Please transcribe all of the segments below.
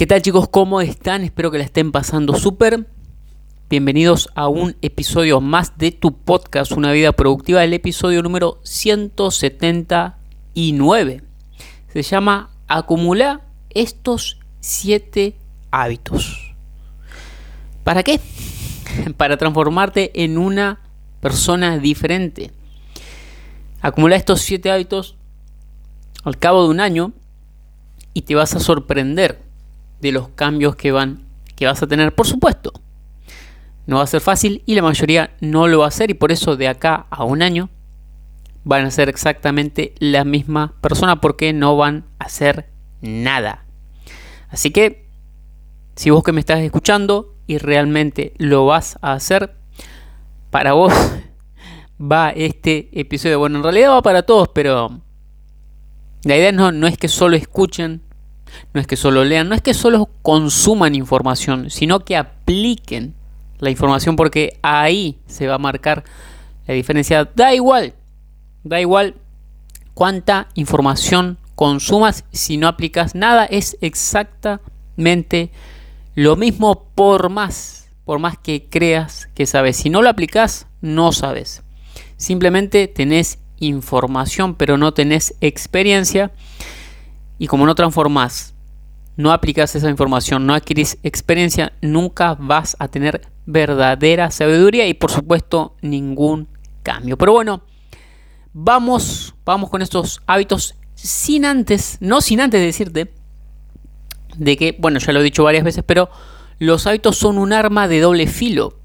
¿Qué tal chicos? ¿Cómo están? Espero que la estén pasando súper. Bienvenidos a un episodio más de tu podcast Una vida productiva, el episodio número 179. Se llama Acumula estos 7 hábitos. ¿Para qué? Para transformarte en una persona diferente. Acumula estos 7 hábitos al cabo de un año y te vas a sorprender de los cambios que van que vas a tener, por supuesto. No va a ser fácil y la mayoría no lo va a hacer y por eso de acá a un año van a ser exactamente la misma persona porque no van a hacer nada. Así que si vos que me estás escuchando y realmente lo vas a hacer, para vos va este episodio. Bueno, en realidad va para todos, pero la idea no, no es que solo escuchen no es que solo lean, no es que solo consuman información, sino que apliquen la información porque ahí se va a marcar la diferencia. Da igual, da igual cuánta información consumas si no aplicas nada, es exactamente lo mismo por más, por más que creas que sabes. Si no lo aplicas, no sabes. Simplemente tenés información, pero no tenés experiencia y como no transformas, no aplicas esa información, no adquirís experiencia, nunca vas a tener verdadera sabiduría y por supuesto ningún cambio. Pero bueno, vamos, vamos con estos hábitos sin antes, no sin antes decirte de que, bueno, ya lo he dicho varias veces, pero los hábitos son un arma de doble filo.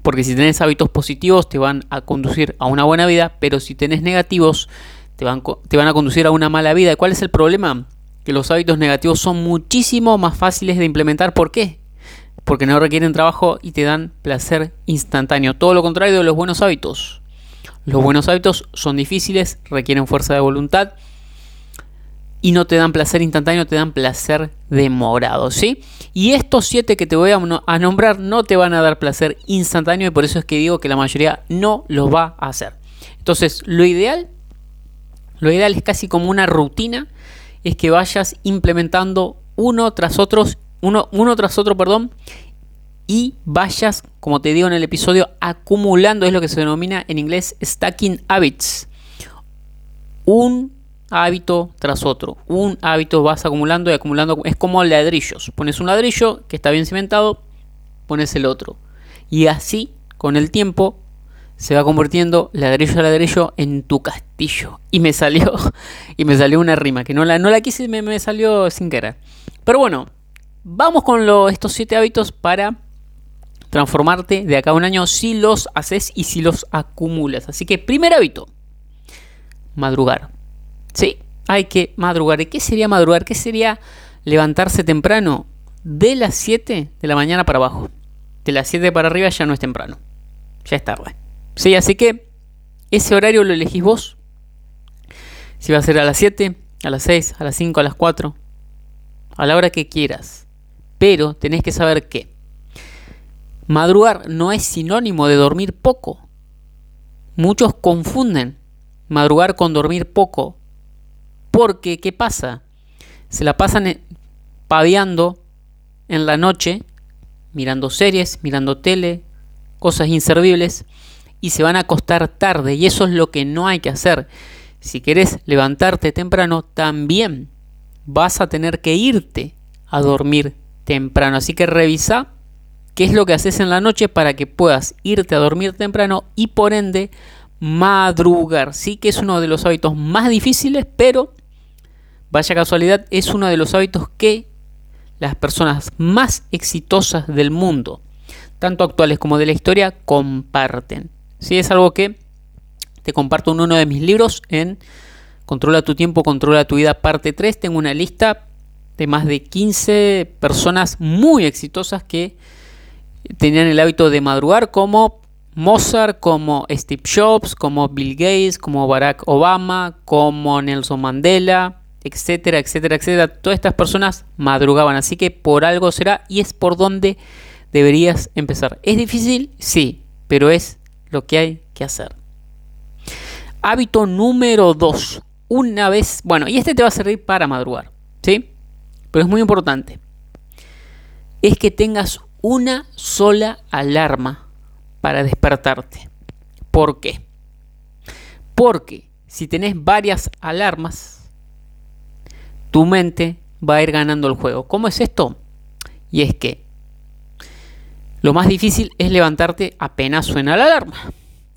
Porque si tenés hábitos positivos te van a conducir a una buena vida, pero si tenés negativos te van, a conducir a una mala vida. ¿Cuál es el problema? Que los hábitos negativos son muchísimo más fáciles de implementar. ¿Por qué? Porque no requieren trabajo y te dan placer instantáneo. Todo lo contrario de los buenos hábitos. Los buenos hábitos son difíciles, requieren fuerza de voluntad y no te dan placer instantáneo, te dan placer demorado, ¿sí? Y estos siete que te voy a, nombrar no te van a dar placer instantáneo y por eso es que digo que la mayoría no los va a hacer. Entonces, lo ideal lo ideal es casi como una rutina, es que vayas implementando uno tras otro, uno, uno tras otro, perdón, y vayas, como te digo en el episodio, acumulando, es lo que se denomina en inglés stacking habits. Un hábito tras otro. Un hábito vas acumulando y acumulando. Es como ladrillos. Pones un ladrillo que está bien cimentado, pones el otro. Y así, con el tiempo, se va convirtiendo ladrillo a ladrillo en tu castillo. Y me salió, y me salió una rima que no la, no la quise, me, me salió sin querer. Pero bueno, vamos con estos siete hábitos para transformarte de acá a un año si los haces y si los acumulas. Así que primer hábito, madrugar. Sí, hay que madrugar. ¿Y qué sería madrugar? ¿Qué sería levantarse temprano? De las 7 de la mañana para abajo. De las 7 para arriba ya no es temprano. Ya es tarde. Sí, así que ese horario lo elegís vos. Si va a ser a las 7, a las 6, a las 5, a las 4, a la hora que quieras. Pero tenés que saber que madrugar no es sinónimo de dormir poco. Muchos confunden madrugar con dormir poco. Porque, ¿qué pasa? Se la pasan paviando en la noche, mirando series, mirando tele, cosas inservibles y se van a acostar tarde y eso es lo que no hay que hacer. Si querés levantarte temprano, también vas a tener que irte a dormir temprano. Así que revisa qué es lo que haces en la noche para que puedas irte a dormir temprano y por ende madrugar. Sí que es uno de los hábitos más difíciles, pero vaya casualidad, es uno de los hábitos que las personas más exitosas del mundo, tanto actuales como de la historia, comparten. Sí, es algo que te comparto en uno de mis libros en Controla tu tiempo, controla tu vida, parte 3. Tengo una lista de más de 15 personas muy exitosas que tenían el hábito de madrugar como Mozart, como Steve Jobs, como Bill Gates, como Barack Obama, como Nelson Mandela, etcétera, etcétera, etcétera. Todas estas personas madrugaban, así que por algo será y es por donde deberías empezar. ¿Es difícil? Sí, pero es lo que hay que hacer. Hábito número 2. Una vez, bueno, y este te va a servir para madrugar, ¿sí? Pero es muy importante. Es que tengas una sola alarma para despertarte. ¿Por qué? Porque si tenés varias alarmas, tu mente va a ir ganando el juego. ¿Cómo es esto? Y es que lo más difícil es levantarte apenas suena la alarma.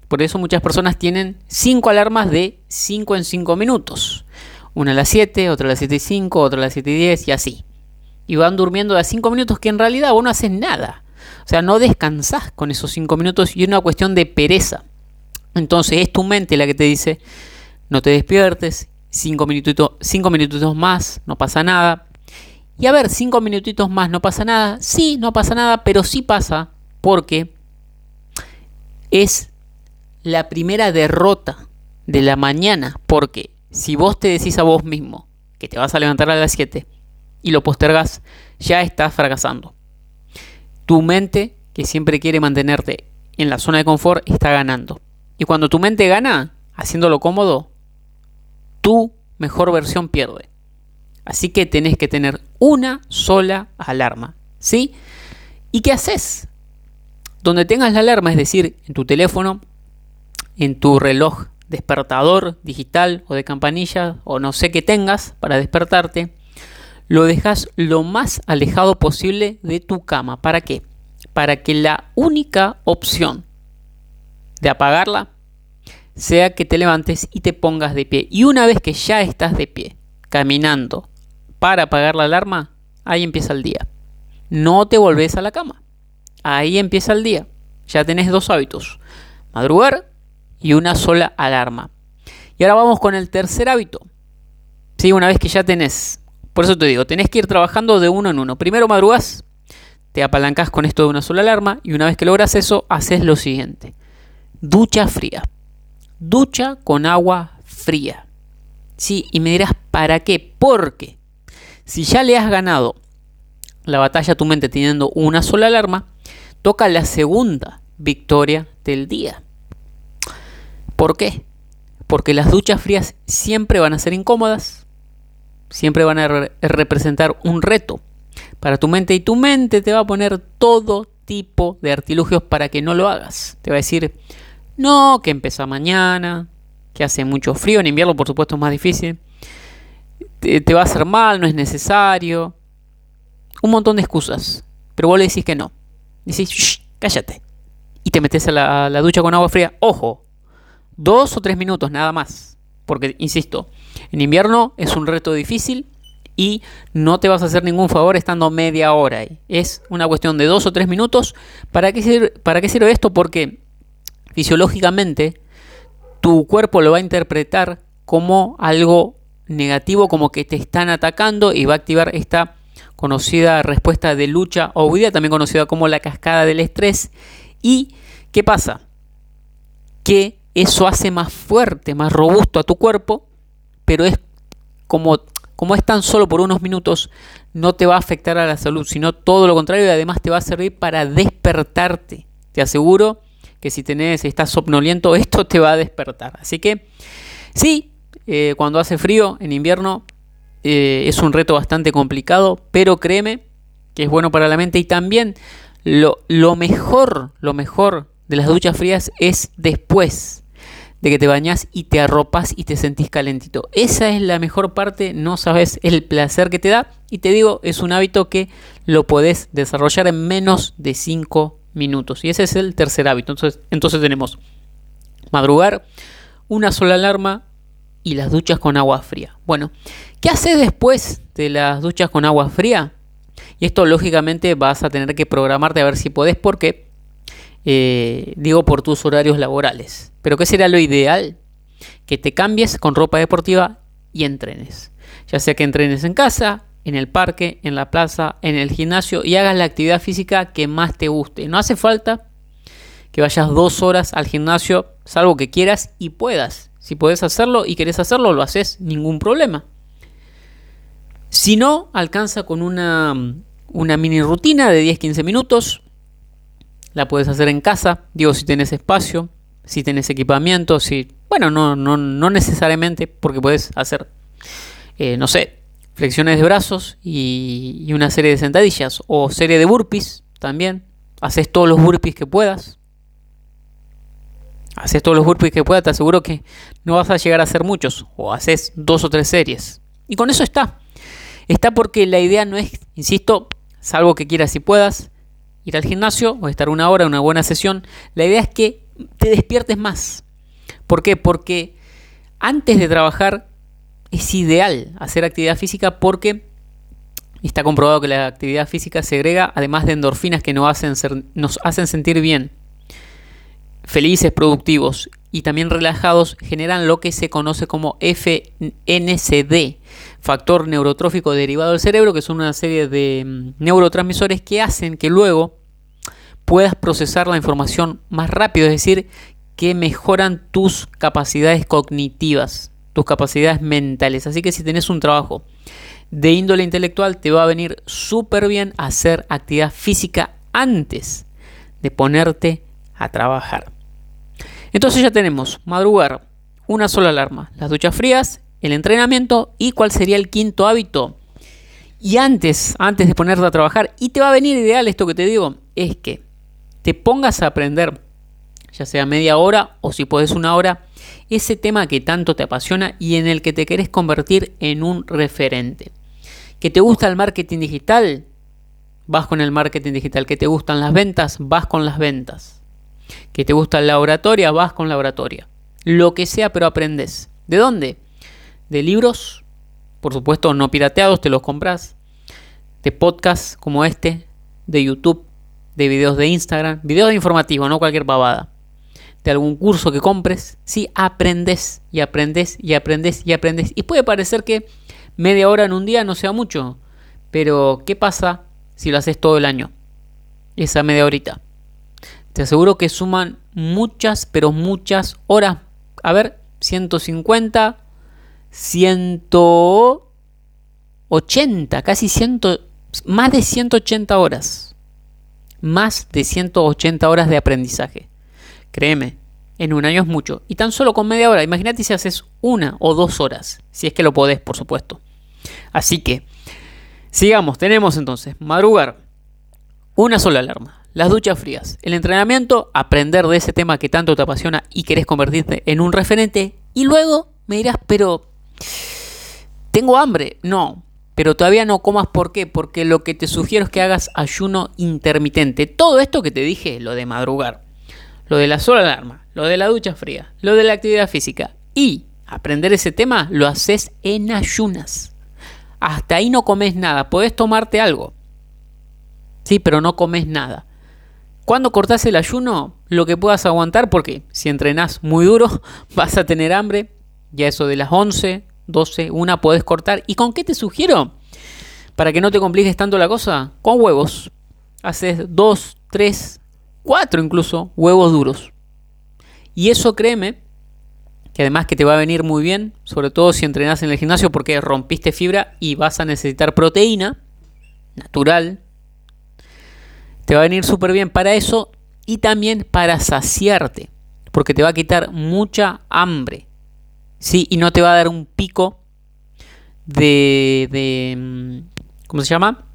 Por eso muchas personas tienen 5 alarmas de 5 en 5 minutos. Una a las 7, otra a las 7 y 5, otra a las 7 y 10 y así. Y van durmiendo de 5 minutos que en realidad vos no haces nada. O sea, no descansás con esos 5 minutos y es una cuestión de pereza. Entonces es tu mente la que te dice, no te despiertes, 5 minutitos, cinco minutitos más, no pasa nada. Y a ver, cinco minutitos más, ¿no pasa nada? Sí, no pasa nada, pero sí pasa porque es la primera derrota de la mañana. Porque si vos te decís a vos mismo que te vas a levantar a las 7 y lo postergas, ya estás fracasando. Tu mente, que siempre quiere mantenerte en la zona de confort, está ganando. Y cuando tu mente gana, haciéndolo cómodo, tu mejor versión pierde. Así que tenés que tener una sola alarma. ¿Sí? ¿Y qué haces? Donde tengas la alarma, es decir, en tu teléfono, en tu reloj despertador digital o de campanilla o no sé qué tengas para despertarte, lo dejas lo más alejado posible de tu cama. ¿Para qué? Para que la única opción de apagarla sea que te levantes y te pongas de pie. Y una vez que ya estás de pie, caminando para apagar la alarma, ahí empieza el día. No te volvés a la cama. Ahí empieza el día. Ya tenés dos hábitos. Madrugar y una sola alarma. Y ahora vamos con el tercer hábito. Sí, una vez que ya tenés. Por eso te digo, tenés que ir trabajando de uno en uno. Primero madrugás, te apalancás con esto de una sola alarma y una vez que logras eso, haces lo siguiente. Ducha fría. Ducha con agua fría. Sí, y me dirás, ¿para qué? Porque si ya le has ganado la batalla a tu mente teniendo una sola alarma, toca la segunda victoria del día. ¿Por qué? Porque las duchas frías siempre van a ser incómodas, siempre van a representar un reto para tu mente y tu mente te va a poner todo tipo de artilugios para que no lo hagas. Te va a decir, no, que empieza mañana, que hace mucho frío, en invierno por supuesto es más difícil te, va a hacer mal, no es necesario. Un montón de excusas. Pero vos le decís que no. Decís, cállate. Y te metes a la, la ducha con agua fría. Ojo, dos o tres minutos nada más. Porque, insisto, en invierno es un reto difícil y no te vas a hacer ningún favor estando media hora ahí. Es una cuestión de dos o tres minutos. ¿Para qué sirve, para qué sirve esto? Porque fisiológicamente tu cuerpo lo va a interpretar como algo negativo como que te están atacando y va a activar esta conocida respuesta de lucha o huida, también conocida como la cascada del estrés. ¿Y qué pasa? Que eso hace más fuerte, más robusto a tu cuerpo, pero es como, como es tan solo por unos minutos, no te va a afectar a la salud, sino todo lo contrario y además te va a servir para despertarte. Te aseguro que si tenés, estás somnoliento, esto te va a despertar. Así que sí, eh, cuando hace frío en invierno eh, es un reto bastante complicado, pero créeme que es bueno para la mente y también lo, mejor, lo mejor de las duchas frías es después de que te bañas y te arropas y te sentís calentito. Esa es la mejor parte, no sabes el placer que te da y te digo, es un hábito que lo podés desarrollar en menos de 5 minutos. Y ese es el tercer hábito. Entonces, entonces tenemos madrugar, una sola alarma, y las duchas con agua fría. Bueno, ¿qué haces después de las duchas con agua fría? Y esto lógicamente vas a tener que programarte a ver si podés porque eh, digo por tus horarios laborales. Pero ¿qué será lo ideal? Que te cambies con ropa deportiva y entrenes. Ya sea que entrenes en casa en el parque, en la plaza, en el gimnasio y hagas la actividad física que más te guste. No hace falta que vayas dos horas al gimnasio, salvo que quieras y puedas. Si puedes hacerlo y querés hacerlo, lo haces, ningún problema. Si no, alcanza con una, una mini rutina de 10-15 minutos. La puedes hacer en casa, digo, si tenés espacio, si tenés equipamiento, si... Bueno, no, no, no necesariamente, porque puedes hacer, eh, no sé, flexiones de brazos y, una serie de sentadillas o serie de burpees también. Haces todos los burpees que puedas. Haces todos los burpees que puedas, te aseguro que no vas a llegar a hacer muchos o haces dos o tres series. Y con eso está. Está porque la idea no es, insisto, salvo que quieras y puedas, ir al gimnasio o estar una hora, una buena sesión. La idea es que te despiertes más. ¿Por qué? Porque antes de trabajar es ideal hacer actividad física porque está comprobado que la actividad física segrega, además de endorfinas que nos hacen, nos hacen sentir bien, felices, productivos y también relajados, generan lo que se conoce como FNCD, factor neurotrófico derivado del cerebro, que son una serie de mm, neurotransmisores que hacen que luego puedas procesar la información más rápido, es decir, que mejoran tus capacidades cognitivas, tus capacidades mentales. Así que si tenés un trabajo de índole intelectual, te va a venir súper bien hacer actividad física antes de ponerte trabajar. Entonces ya tenemos madrugar, una sola alarma, las duchas frías, el entrenamiento y cuál sería el quinto hábito. Y antes, antes de ponerte a trabajar, y te va a venir ideal esto que te digo, es que te pongas a aprender, ya sea media hora o si puedes una hora, ese tema que tanto te apasiona y en el que te querés convertir en un referente. ¿Que te gusta el marketing digital? Vas con el marketing digital. ¿Que te gustan las ventas? Vas con las ventas. ¿Que te gusta la oratoria? Vas con la oratoria. Lo que sea, pero aprendes. ¿De dónde? De libros, por supuesto no pirateados, te los compras. De podcasts como este, de YouTube, de videos de Instagram, videos informativos, no cualquier pavada. De algún curso que compres, si aprendes y aprendes y aprendes y aprendes. Y puede parecer que media hora en un día no sea mucho, pero ¿qué pasa si lo haces todo el año? Esa media horita. Te aseguro que suman muchas, pero muchas horas. A ver, 150, 180, casi 100, más de 180 horas más de 180 horas de aprendizaje. Créeme, en un año es mucho. Y tan solo con media hora. Imagínate si haces una o dos horas. Si es que lo podés, por supuesto. Así que, sigamos. Tenemos entonces madrugar. Una sola alarma. Las duchas frías. El entrenamiento. Aprender de ese tema que tanto te apasiona y querés convertirte en un referente. Y luego me dirás, pero... ¿Tengo hambre? No, pero todavía no comas. ¿Por qué? Porque lo que te sugiero es que hagas ayuno intermitente. Todo esto que te dije, lo de madrugar, lo de la sola alarma, lo de la ducha fría, lo de la actividad física y aprender ese tema, lo haces en ayunas. Hasta ahí no comes nada. Podés tomarte algo. Sí, pero no comes nada. Cuando cortas el ayuno, lo que puedas aguantar, porque si entrenás muy duro, vas a tener hambre. Ya eso de las 11, 12, una puedes cortar. ¿Y con qué te sugiero? Para que no te compliques tanto la cosa, con huevos. Haces 2, 3, 4 incluso huevos duros. Y eso créeme, que además que te va a venir muy bien, sobre todo si entrenas en el gimnasio porque rompiste fibra y vas a necesitar proteína natural. Va a venir súper bien para eso y también para saciarte, porque te va a quitar mucha hambre. Sí, y no te va a dar un pico de, de mm, ¿cómo se llama?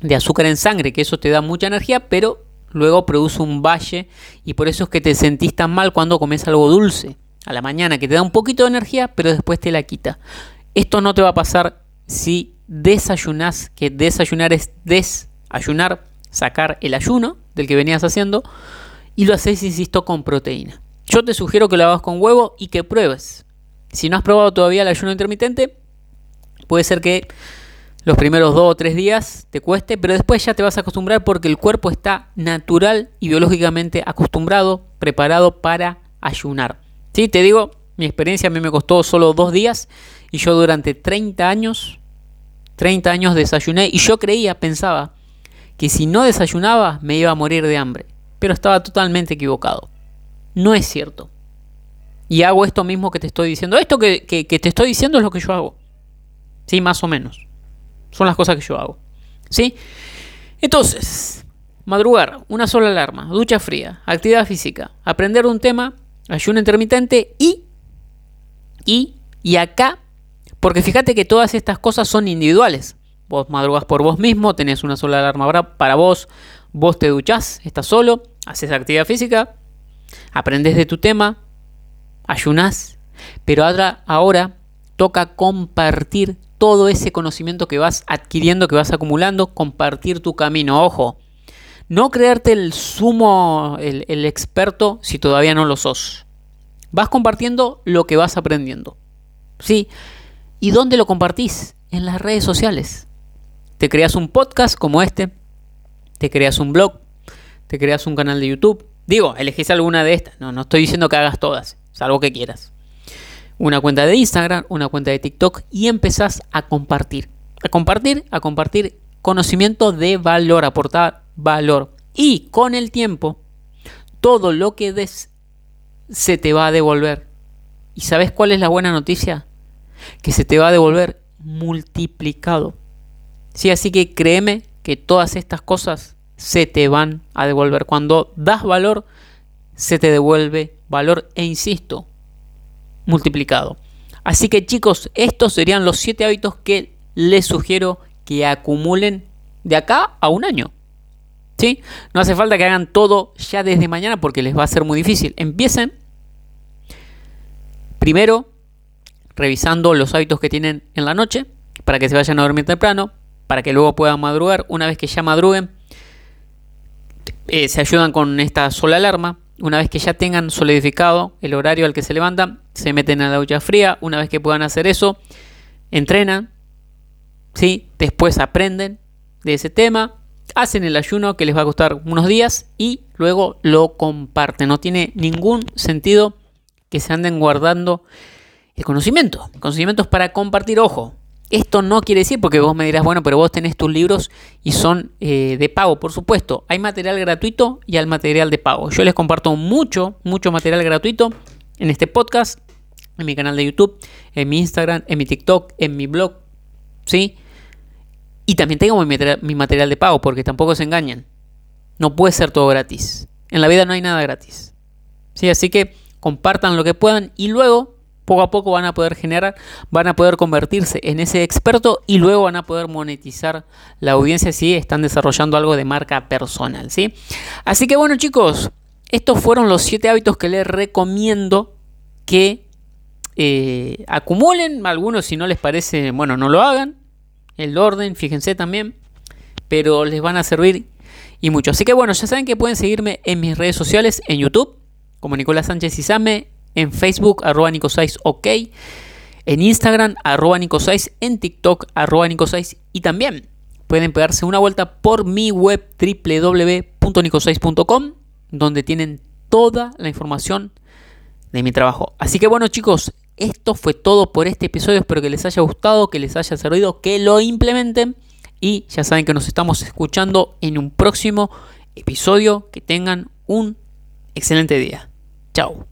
De azúcar en sangre, que eso te da mucha energía, pero luego produce un valle y por eso es que te sentís tan mal cuando comes algo dulce a la mañana, que te da un poquito de energía, pero después te la quita. Esto no te va a pasar si desayunas, que desayunar es desayunar, sacar el ayuno del que venías haciendo y lo haces, insisto, con proteína. Yo te sugiero que lo hagas con huevo y que pruebes. Si no has probado todavía el ayuno intermitente, puede ser que los primeros dos o tres días te cueste, pero después ya te vas a acostumbrar porque el cuerpo está natural y biológicamente acostumbrado, preparado para ayunar. ¿Sí? Te digo, mi experiencia a mí me costó solo dos días y yo durante 30 años, 30 años desayuné y yo creía, pensaba, que si no desayunaba me iba a morir de hambre. Pero estaba totalmente equivocado. No es cierto. Y hago esto mismo que te estoy diciendo. Esto que, te estoy diciendo es lo que yo hago. Sí, más o menos. Son las cosas que yo hago. ¿Sí? Entonces, madrugar, una sola alarma, ducha fría, actividad física, aprender un tema, ayuno intermitente y... Y, y acá, porque fíjate que todas estas cosas son individuales. Vos madrugas por vos mismo, tenés una sola alarma para vos, vos te duchás, estás solo, haces actividad física, aprendes de tu tema, ayunás, pero ahora, ahora toca compartir todo ese conocimiento que vas adquiriendo, que vas acumulando, compartir tu camino. Ojo, no creerte el sumo, el, el experto si todavía no lo sos. Vas compartiendo lo que vas aprendiendo. ¿Sí? ¿Y dónde lo compartís? En las redes sociales. Te creas un podcast como este, te creas un blog, te creas un canal de YouTube. Digo, elegís alguna de estas. No, no estoy diciendo que hagas todas, salvo que quieras. Una cuenta de Instagram, una cuenta de TikTok y empezás a compartir. A compartir, a compartir conocimiento de valor, aportar valor. Y con el tiempo, todo lo que des se te va a devolver. ¿Y sabes cuál es la buena noticia? Que se te va a devolver multiplicado. Sí, así que créeme que todas estas cosas se te van a devolver. Cuando das valor, se te devuelve valor e insisto, multiplicado. Así que chicos, estos serían los 7 hábitos que les sugiero que acumulen de acá a un año. ¿Sí? No hace falta que hagan todo ya desde mañana porque les va a ser muy difícil. Empiecen primero revisando los hábitos que tienen en la noche para que se vayan a dormir temprano para que luego puedan madrugar. Una vez que ya madruguen, eh, se ayudan con esta sola alarma. Una vez que ya tengan solidificado el horario al que se levantan, se meten a la ducha fría. Una vez que puedan hacer eso, entrenan. ¿sí? Después aprenden de ese tema. Hacen el ayuno que les va a costar unos días y luego lo comparten. No tiene ningún sentido que se anden guardando el conocimiento. El conocimiento es para compartir, ojo. Esto no quiere decir, porque vos me dirás, bueno, pero vos tenés tus libros y son eh, de pago, por supuesto. Hay material gratuito y hay material de pago. Yo les comparto mucho, mucho material gratuito en este podcast, en mi canal de YouTube, en mi Instagram, en mi TikTok, en mi blog, ¿sí? Y también tengo mi material de pago, porque tampoco se engañan. No puede ser todo gratis. En la vida no hay nada gratis. ¿Sí? Así que compartan lo que puedan y luego poco a poco van a poder generar, van a poder convertirse en ese experto y luego van a poder monetizar la audiencia si están desarrollando algo de marca personal, ¿sí? Así que bueno, chicos, estos fueron los siete hábitos que les recomiendo que eh, acumulen. Algunos, si no les parece, bueno, no lo hagan. El orden, fíjense también. Pero les van a servir y mucho. Así que bueno, ya saben que pueden seguirme en mis redes sociales, en YouTube, como Nicolás Sánchez Izame, en Facebook, arroba Nico6, ok. En Instagram, arroba Nico6. En TikTok, arroba Nico6. Y también pueden pegarse una vuelta por mi web www.nico6.com, donde tienen toda la información de mi trabajo. Así que bueno chicos, esto fue todo por este episodio. Espero que les haya gustado, que les haya servido, que lo implementen. Y ya saben que nos estamos escuchando en un próximo episodio. Que tengan un excelente día. Chao.